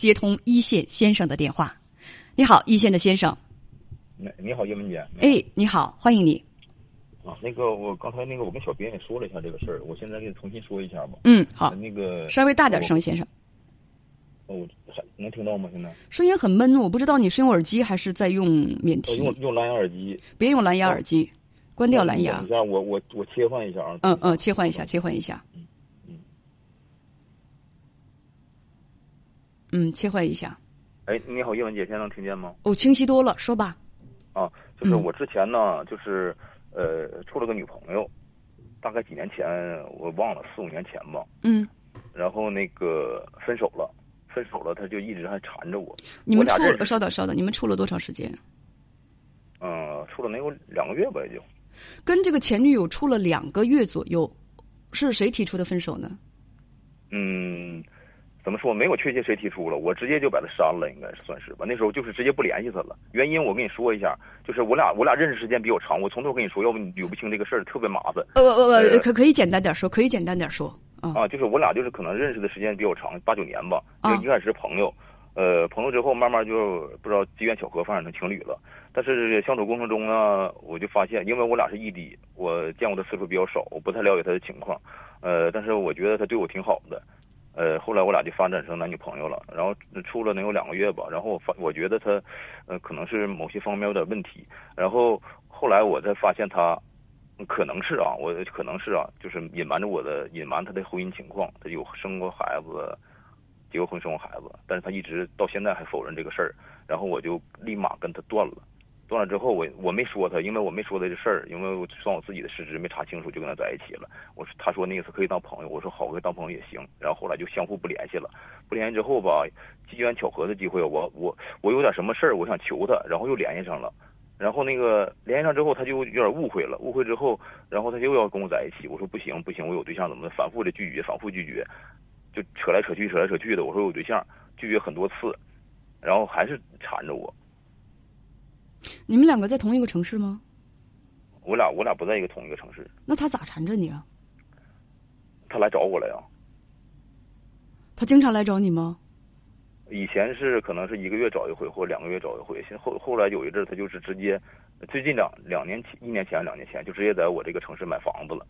接通一线先生的电话。你好，一线的先生。你你好，叶文姐。哎，你好，欢迎你。啊，那个我刚才那个我跟小编也说了一下这个事儿，我现在给你重新说一下吧。嗯，好。那个稍微大点声，先生。哦，还能听到吗？现在声音很闷，我不知道你是用耳机还是在用免提。用用蓝牙耳机。别用蓝牙耳机，关掉蓝牙。等一下，我我我切换一下啊。嗯嗯，切换一下，切换一下。嗯嗯。嗯，切换一下。哎，你好，叶文姐，现在能听见吗？哦，清晰多了，说吧。啊，就是我之前呢，就是呃，处了个女朋友，大概几年前，我忘了四五年前吧。嗯。然后那个分手了，分手了，他就一直还缠着我。你们处稍等稍等，你们处了多长时间？嗯，处了能有两个月吧，也就。跟这个前女友处了两个月左右，是谁提出的分手呢？嗯。怎么说？没有确切谁提出了，我直接就把他删了，应该是算是吧。那时候就是直接不联系他了。原因我跟你说一下，就是我俩我俩认识时间比较长，我从头跟你说，要不你捋不清这个事儿，特别麻烦。呃呃呃，可可以简单点说，可以简单点说啊。就是我俩就是可能认识的时间比较长，八九年吧。就一开始是朋友，呃，朋友之后慢慢就不知道机缘巧合发展成情侣了。但是相处过程中呢，我就发现，因为我俩是异地，我见过的次数比较少，我不太了解他的情况。呃，但是我觉得他对我挺好的。呃，后来我俩就发展成男女朋友了，然后处了能有两个月吧，然后我发我觉得他，呃，可能是某些方面有点问题，然后后来我才发现他，可能是啊，我可能是啊，就是隐瞒着我的隐瞒他的婚姻情况，他有生过孩子，结过婚生过孩子，但是他一直到现在还否认这个事儿，然后我就立马跟他断了。断了之后，我我没说他，因为我没说他这事儿，因为我算我自己的失职，没查清楚就跟他在一起了。我说，他说那次可以当朋友，我说好，可以当朋友也行。然后后来就相互不联系了，不联系之后吧，机缘巧合的机会，我我我有点什么事儿，我想求他，然后又联系上了。然后那个联系上之后，他就有点误会了，误会之后，然后他又要跟我在一起。我说不行不行，我有对象，怎么的？反复的拒绝，反复拒绝，就扯来扯去，扯来扯去的。我说有对象，拒绝很多次，然后还是缠着我。你们两个在同一个城市吗？我俩我俩不在一个同一个城市。那他咋缠着你啊？他来找我了呀。他经常来找你吗？以前是可能是一个月找一回，或两个月找一回。现后后来有一阵他就是直接，最近两两年前、一年前、两年前就直接在我这个城市买房子了。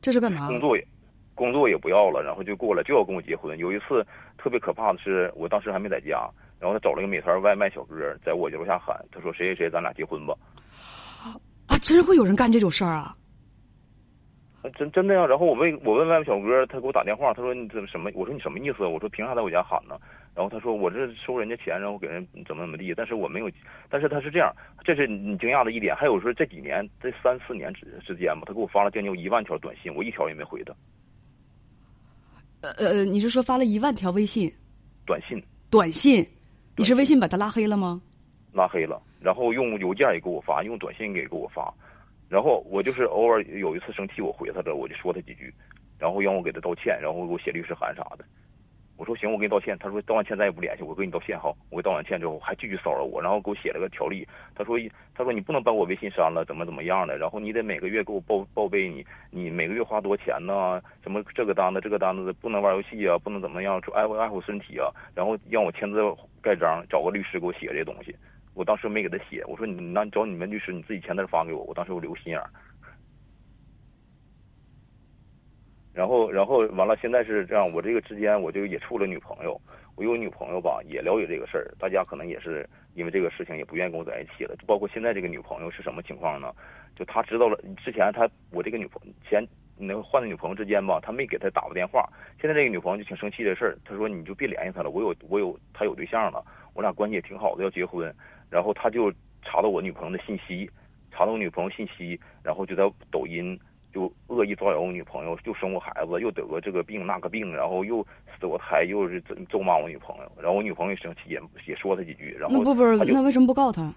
这是干嘛？工作也工作也不要了，然后就过来就要跟我结婚。有一次特别可怕的是，我当时还没在家。然后他找了一个美团外卖小哥，在我家楼下喊，他说：“谁谁谁，咱俩结婚吧。”啊，真会有人干这种事儿啊！真真的呀。然后我问我问外卖小哥，他给我打电话，他说：“你怎么什么？”我说：“你什么意思？”我说：“凭啥在我家喊呢？”然后他说：“我这收人家钱，然后给人怎么怎么地。”但是我没有，但是他是这样，这是你惊讶的一点。还有说这几年这三四年之之间吧，他给我发了将近一万条短信，我一条也没回他。呃呃，你是说发了一万条微信？短信。短信。你是微信把他拉黑了吗？拉黑了，然后用邮件也给我发，用短信也给我发，然后我就是偶尔有一次生气，我回他的，我就说他几句，然后让我给他道歉，然后给我写律师函啥的。我说行，我给你道歉。他说道完歉咱也不联系，我给你道歉哈。我给道完歉之后还继续骚扰我，然后给我写了个条例。他说他说你不能把我微信删了，怎么怎么样的？然后你得每个月给我报报备你你每个月花多少钱呢？什么这个单子这个单子不能玩游戏啊，不能怎么样，说爱护爱护身体啊。然后让我签字盖章，找个律师给我写这东西。我当时没给他写，我说你那找你们律师你自己签字发给我。我当时我留个心眼儿。然后，然后完了，现在是这样，我这个之间我就也处了女朋友，我有女朋友吧，也了解这个事儿，大家可能也是因为这个事情也不愿意跟我在一起了。就包括现在这个女朋友是什么情况呢？就他知道了之前他我这个女朋前那换的女朋友之间吧，他没给他打过电话。现在这个女朋友就挺生气这事儿，他说你就别联系他了，我有我有他有对象了，我俩关系也挺好的，要结婚。然后他就查到我女朋友的信息，查到我女朋友信息，然后就在抖音。就恶意造谣我女朋友，又生过孩子，又得过这个病那个病，然后又死过胎，又是咒骂我女朋友，然后我女朋友也生气，也也说他几句，然后那不不是那为什么不告他？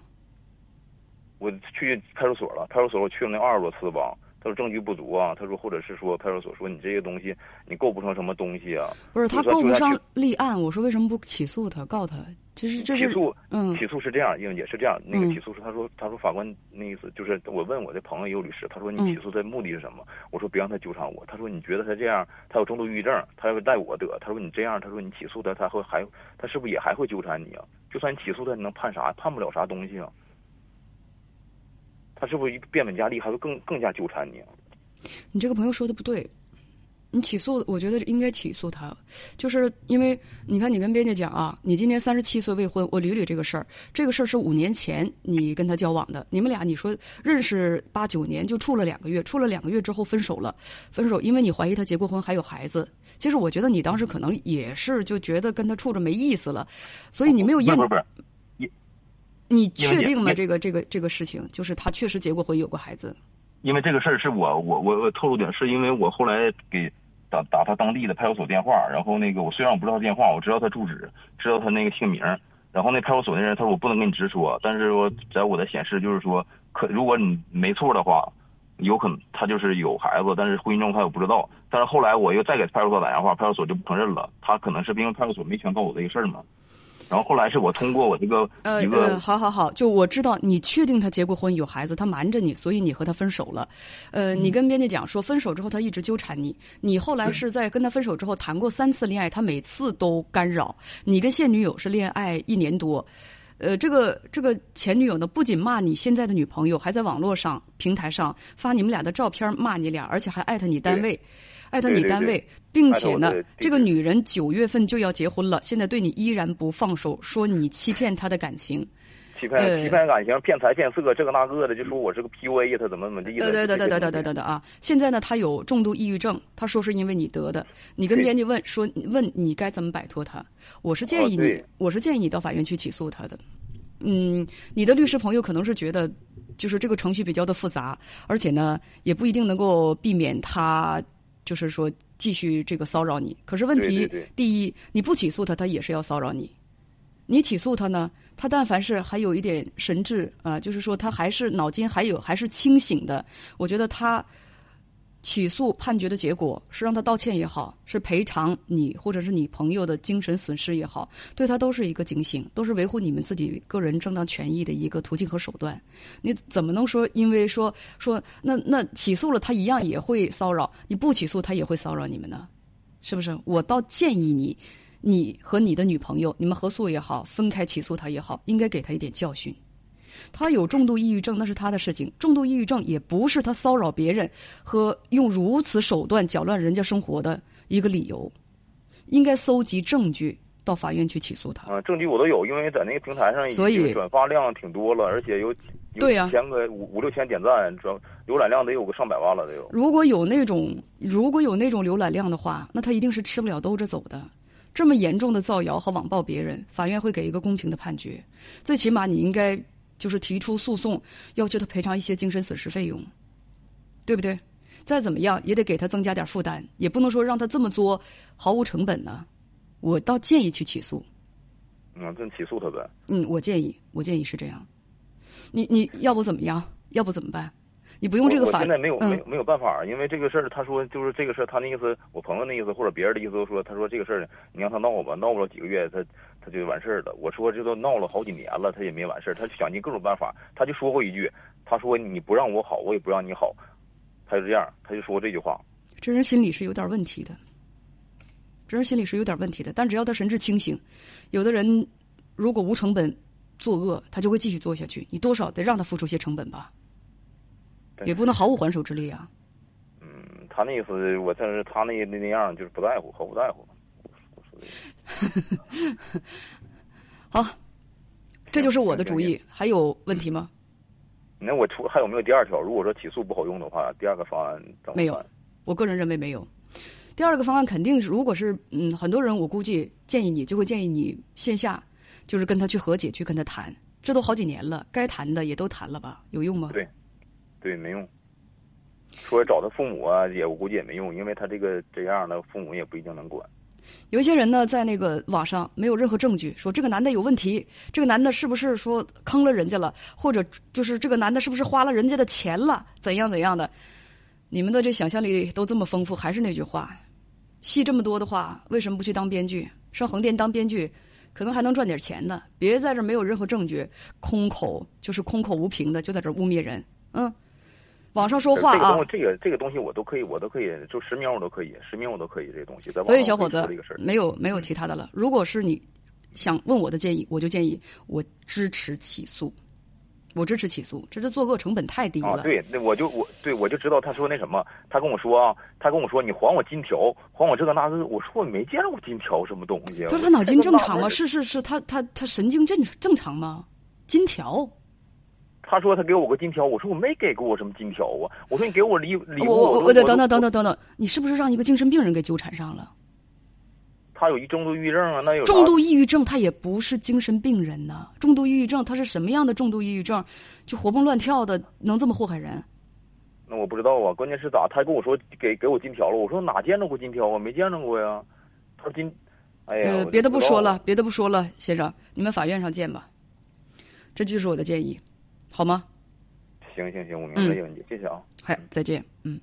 我去派出所了，派出所我去了那二十多次吧，他说证据不足啊，他说或者是说派出所说你这些东西你构不成什么东西啊。不是他构不上立案，我说为什么不起诉他告他？其实这是起诉，嗯，起诉是这样，英姐是这样，那个起诉是他说他说法官那意思就是我问我的朋友也有律师，他说你起诉的目的是什么？我说别让他纠缠我。他说你觉得他这样他有重度抑郁症，他要带我得。他说你这样，他说你起诉他，他会还他是不是也还会纠缠你啊？就算你起诉他，你能判啥？判不了啥东西啊。他是不是变本加厉，还会更更加纠缠你？你这个朋友说的不对，你起诉，我觉得应该起诉他，就是因为你看，你跟编辑讲啊，你今年三十七岁未婚，我捋捋这个事儿，这个事儿是五年前你跟他交往的，你们俩你说认识八九年就处了两个月，处了两个月之后分手了，分手因为你怀疑他结过婚还有孩子，其实我觉得你当时可能也是就觉得跟他处着没意思了，所以你没有验。不不是。你确定吗？这个这个这个事情，就是他确实结过婚，有过孩子。因为这个事儿是我我我我透露点，是因为我后来给打打他当地的派出所电话，然后那个我虽然我不知道电话，我知道他住址，知道他那个姓名，然后那派出所那人他说我不能跟你直说，但是我在我的显示就是说，可如果你没错的话，有可能他就是有孩子，但是婚姻状态我不知道。但是后来我又再给派出所打电话，派出所就不承认了，他可能是因为派出所没全告我这个事儿嘛。然后后来是我通过我这个呃呃，好好好，就我知道你确定他结过婚有孩子，他瞒着你，所以你和他分手了。呃，你跟编辑讲说分手之后他一直纠缠你，你后来是在跟他分手之后谈过三次恋爱，他每次都干扰你。跟现女友是恋爱一年多，呃，这个这个前女友呢，不仅骂你现在的女朋友，还在网络上平台上发你们俩的照片骂你俩，而且还艾特你单位。艾特你单位，并且呢，这个女人九月份就要结婚了，现在对你依然不放手，说你欺骗她的感情，欺骗欺骗感情，骗财骗色，这个那个的，就说我是个 PUA，他怎么怎么地的。对对对对对对对对啊！现在呢，他有重度抑郁症，他说是因为你得的。你跟编辑问说，问你该怎么摆脱他？我是建议你，我是建议你到法院去起诉他的。嗯，你的律师朋友可能是觉得，就是这个程序比较的复杂，而且呢，也不一定能够避免他。就是说，继续这个骚扰你。可是问题，第一，你不起诉他，他也是要骚扰你；你起诉他呢，他但凡是还有一点神智啊，就是说他还是脑筋还有还是清醒的，我觉得他。起诉判决的结果是让他道歉也好，是赔偿你或者是你朋友的精神损失也好，对他都是一个警醒，都是维护你们自己个人正当权益的一个途径和手段。你怎么能说因为说说那那起诉了他一样也会骚扰，你不起诉他也会骚扰你们呢？是不是？我倒建议你，你和你的女朋友，你们合诉也好，分开起诉他也好，应该给他一点教训。他有重度抑郁症，那是他的事情。重度抑郁症也不是他骚扰别人和用如此手段搅乱人家生活的一个理由。应该搜集证据，到法院去起诉他。啊，证据我都有，因为在那个平台上，所以转发量挺多了，而且有对呀，千个五五六千点赞，转浏览量得有个上百万了，得有。如果有那种如果有那种浏览量的话，那他一定是吃不了兜着走的。这么严重的造谣和网暴别人，法院会给一个公平的判决。最起码你应该。就是提出诉讼，要求他赔偿一些精神损失费用，对不对？再怎么样也得给他增加点负担，也不能说让他这么做毫无成本呢。我倒建议去起诉。嗯，真起诉他呗。嗯，我建议，我建议是这样。你你要不怎么样？要不怎么办？你不用这个法，现在没有没有没有办法，因为这个事儿，他说就是这个事儿，他那意思，我朋友那意思或者别人的意思都说，他说这个事儿你让他闹吧，闹不了几个月，他他就完事儿了。我说这都闹了好几年了，他也没完事儿，他就想尽各种办法，他就说过一句，他说你不让我好，我也不让你好，他就这样，他就说这句话。这人心里是有点问题的，这人心里是有点问题的，但只要他神志清醒，有的人如果无成本作恶，他就会继续做下去，你多少得让他付出些成本吧。也不能毫无还手之力啊。嗯，他那意思，我但是他那那那样，就是不在乎，毫不在乎。好，这就是我的主意。还有问题吗？那我出还有没有第二条？如果说起诉不好用的话，第二个方案没有。我个人认为没有。第二个方案肯定是，如果是嗯，很多人我估计建议你就会建议你线下，就是跟他去和解，去跟他谈。这都好几年了，该谈的也都谈了吧？有用吗？对。对，没用。说找他父母啊，也我估计也没用，因为他这个这样的父母也不一定能管。有一些人呢，在那个网上没有任何证据，说这个男的有问题，这个男的是不是说坑了人家了，或者就是这个男的是不是花了人家的钱了，怎样怎样的？你们的这想象力都这么丰富，还是那句话，戏这么多的话，为什么不去当编剧？上横店当编剧，可能还能赚点钱呢。别在这没有任何证据，空口就是空口无凭的，就在这污蔑人。嗯，网上说话啊，这个这个东西我都可以，我都可以，就实名我都可以，实名我都可以，这个东西。所以小伙子，没有没有其他的了。如果是你想问我的建议，我就建议我支持起诉。我支持起诉，这是作恶成本太低了。啊，对，那我就我对我就知道他说那什么，他跟我说啊，他跟我说你还我金条，还我这个那个，我说我没见过金条什么东西。就是他脑筋正常吗？是是是，他他他神经正正常吗？金条？他说他给我个金条，我说我没给过我什么金条啊，我说你给我礼礼物，我我得等等等等等等，你是不是让一个精神病人给纠缠上了？他有一重度抑郁症啊，那有重度抑郁症，他也不是精神病人呢。重度抑郁症，他是什么样的重度抑郁症？就活蹦乱跳的，能这么祸害人？那我不知道啊。关键是咋？他跟我说给给我金条了，我说哪见着过金条啊？没见着过呀。他说金，哎呀，别的不说了，别的不说了，先生，你们法院上见吧。这就是我的建议，好吗？行行行，我明白这个问题，谢谢啊。嗨，再见，嗯。